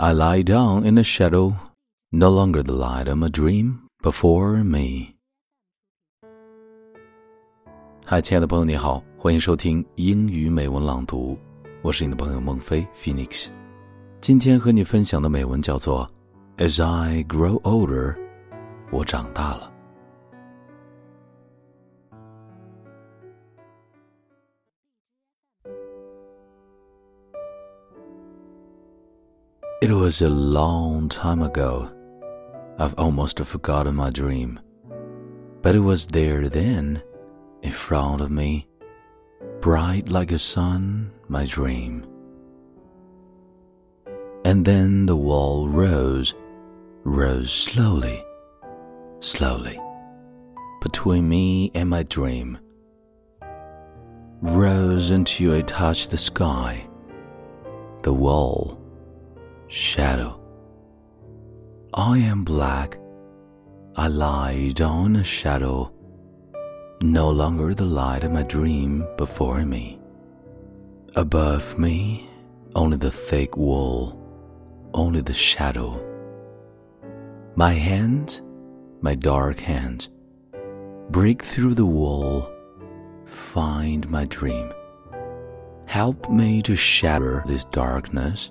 I lie down in the shadow, no longer the light of a dream before me。嗨，亲爱的朋友，你好，欢迎收听英语美文朗读，我是你的朋友孟飞 Phoenix。今天和你分享的美文叫做《As I Grow Older》，我长大了。It was a long time ago. I've almost forgotten my dream. But it was there then, in front of me, bright like a sun, my dream. And then the wall rose, rose slowly, slowly, between me and my dream. Rose until it touched the sky. The wall shadow. I am black. I lie down a shadow. No longer the light of my dream before me. Above me, only the thick wall, only the shadow. My hand, my dark hand, break through the wall, find my dream. Help me to shatter this darkness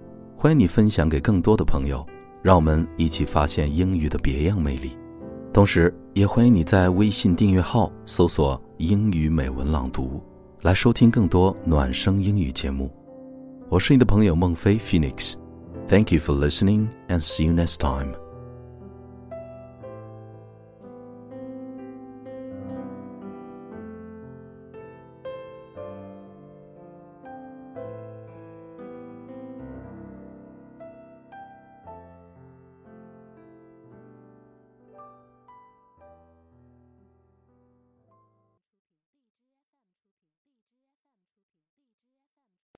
欢迎你分享给更多的朋友，让我们一起发现英语的别样魅力。同时，也欢迎你在微信订阅号搜索“英语美文朗读”，来收听更多暖声英语节目。我是你的朋友孟非 Phoenix。Thank you for listening and see you next time.